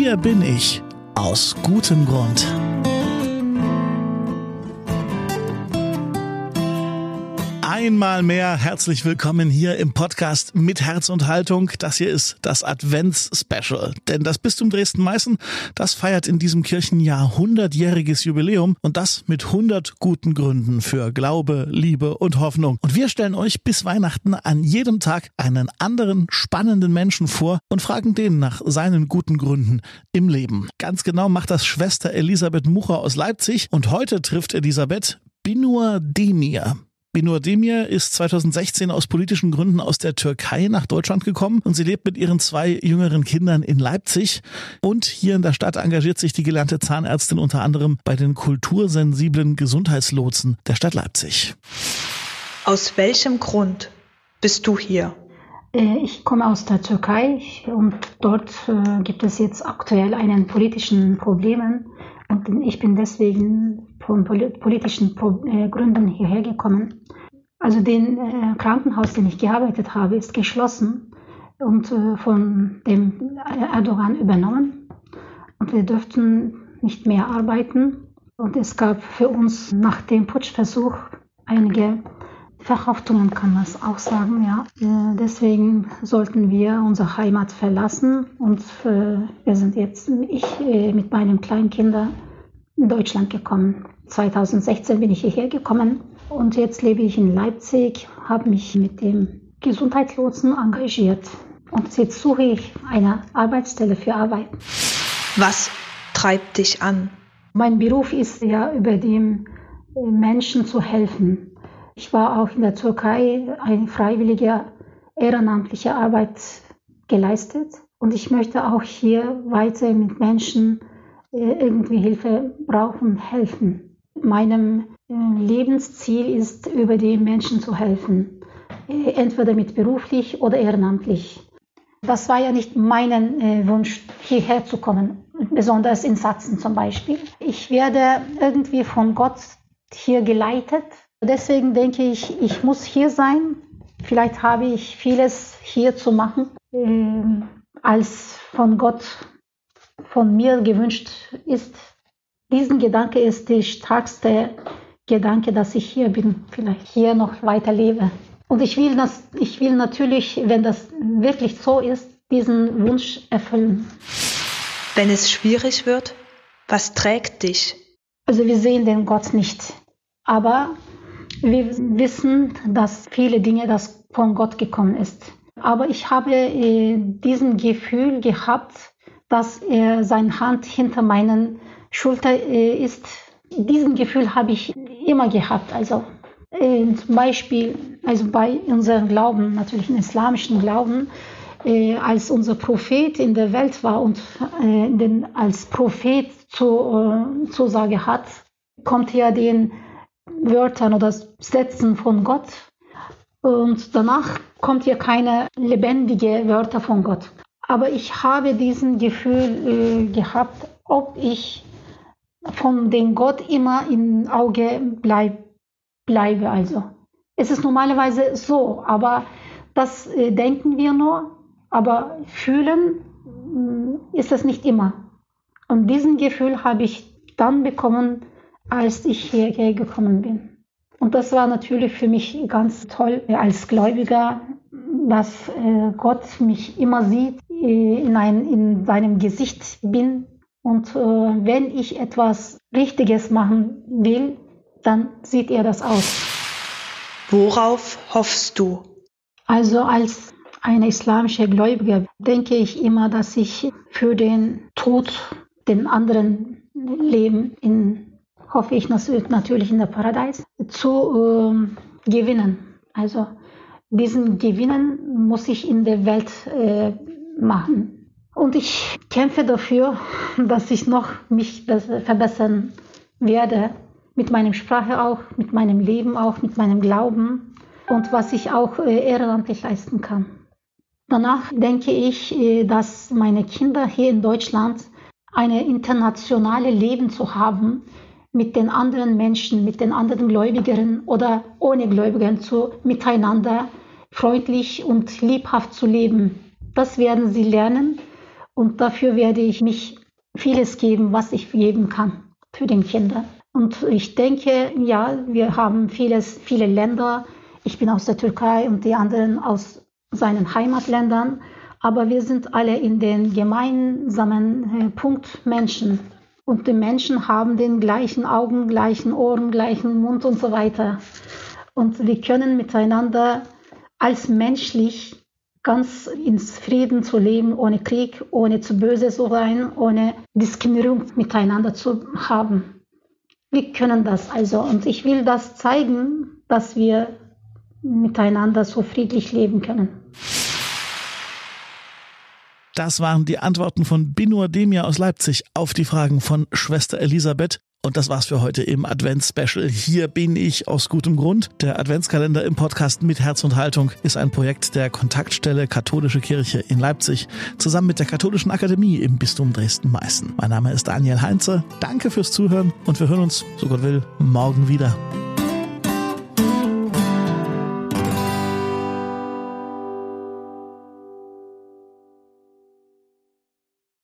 Hier bin ich aus gutem Grund. Einmal mehr herzlich willkommen hier im Podcast mit Herz und Haltung. Das hier ist das Advents-Special. Denn das Bistum Dresden-Meißen, das feiert in diesem Kirchenjahr 100-jähriges Jubiläum und das mit 100 guten Gründen für Glaube, Liebe und Hoffnung. Und wir stellen euch bis Weihnachten an jedem Tag einen anderen spannenden Menschen vor und fragen den nach seinen guten Gründen im Leben. Ganz genau macht das Schwester Elisabeth Mucher aus Leipzig und heute trifft Elisabeth Binur Demir. Binur Demir ist 2016 aus politischen Gründen aus der Türkei nach Deutschland gekommen und sie lebt mit ihren zwei jüngeren Kindern in Leipzig. Und hier in der Stadt engagiert sich die gelernte Zahnärztin unter anderem bei den kultursensiblen Gesundheitslotsen der Stadt Leipzig. Aus welchem Grund bist du hier? Äh, ich komme aus der Türkei und dort äh, gibt es jetzt aktuell einen politischen Problemen und ich bin deswegen von politischen äh, Gründen hierher gekommen. Also den äh, Krankenhaus, den ich gearbeitet habe, ist geschlossen und äh, von dem Erdogan übernommen. Und wir dürften nicht mehr arbeiten. Und es gab für uns nach dem Putschversuch einige Verhaftungen, kann man es auch sagen. Ja. deswegen sollten wir unsere Heimat verlassen. Und wir sind jetzt, ich mit meinen Kleinkindern, in Deutschland gekommen. 2016 bin ich hierher gekommen und jetzt lebe ich in Leipzig, habe mich mit dem Gesundheitslotsen engagiert und jetzt suche ich eine Arbeitsstelle für Arbeit. Was treibt dich an? Mein Beruf ist ja über dem äh, Menschen zu helfen. Ich war auch in der Türkei eine freiwillige ehrenamtliche Arbeit geleistet und ich möchte auch hier weiter mit Menschen äh, irgendwie Hilfe brauchen, helfen. Meinem äh, Lebensziel ist, über die Menschen zu helfen, äh, entweder mit beruflich oder ehrenamtlich. Das war ja nicht mein Wunsch, hierher zu kommen, besonders in Sachsen zum Beispiel. Ich werde irgendwie von Gott hier geleitet. Deswegen denke ich, ich muss hier sein. Vielleicht habe ich vieles hier zu machen, als von Gott von mir gewünscht ist, diesen Gedanke ist der stärkste Gedanke, dass ich hier bin, vielleicht hier noch weiter lebe. Und ich will, das, ich will natürlich, wenn das wirklich so ist, diesen Wunsch erfüllen. Wenn es schwierig wird, was trägt dich? Also wir sehen den Gott nicht, aber wir wissen, dass viele Dinge, das von Gott gekommen ist. Aber ich habe äh, diesen Gefühl gehabt, dass er seine Hand hinter meinen Schulter äh, ist. Diesen Gefühl habe ich immer gehabt. Also äh, zum Beispiel, also bei unserem Glauben, natürlich im islamischen Glauben, äh, als unser Prophet in der Welt war und äh, den, als Prophet zu, äh, Zusage hat, kommt ja den Wörtern oder Sätzen von Gott und danach kommt ja keine lebendige Wörter von Gott. Aber ich habe diesen Gefühl äh, gehabt, ob ich von dem Gott immer im Auge bleib, bleibe. Also es ist normalerweise so, aber das äh, denken wir nur, aber fühlen äh, ist es nicht immer. Und diesen Gefühl habe ich dann bekommen, als ich hierher gekommen bin. Und das war natürlich für mich ganz toll als Gläubiger, dass äh, Gott mich immer sieht, äh, in, ein, in seinem Gesicht bin. Und äh, wenn ich etwas Richtiges machen will, dann sieht er das aus. Worauf hoffst du? Also als eine islamische Gläubige denke ich immer, dass ich für den Tod den anderen Leben in, hoffe ich natürlich in der Paradies, zu äh, gewinnen. Also diesen Gewinnen muss ich in der Welt äh, machen. Und ich kämpfe dafür, dass ich noch mich verbessern werde. Mit meiner Sprache auch, mit meinem Leben auch, mit meinem Glauben und was ich auch äh, ehrenamtlich leisten kann. Danach denke ich, äh, dass meine Kinder hier in Deutschland eine internationale Leben zu haben, mit den anderen Menschen, mit den anderen Gläubigern oder ohne Gläubigern zu miteinander freundlich und liebhaft zu leben. Das werden sie lernen Und dafür werde ich mich vieles geben, was ich geben kann für den Kinder. Und ich denke, ja, wir haben vieles, viele Länder. Ich bin aus der Türkei und die anderen aus seinen Heimatländern. Aber wir sind alle in den gemeinsamen äh, Punkt Menschen. Und die Menschen haben den gleichen Augen, gleichen Ohren, gleichen Mund und so weiter. Und wir können miteinander als menschlich ganz ins Frieden zu leben, ohne Krieg, ohne zu böse zu sein, ohne Diskriminierung miteinander zu haben. Wir können das also und ich will das zeigen, dass wir miteinander so friedlich leben können. Das waren die Antworten von Binur Demir aus Leipzig auf die Fragen von Schwester Elisabeth. Und das war's für heute im Advents-Special. Hier bin ich aus gutem Grund. Der Adventskalender im Podcast mit Herz und Haltung ist ein Projekt der Kontaktstelle Katholische Kirche in Leipzig zusammen mit der Katholischen Akademie im Bistum Dresden-Meißen. Mein Name ist Daniel Heinze. Danke fürs Zuhören und wir hören uns, so Gott will, morgen wieder.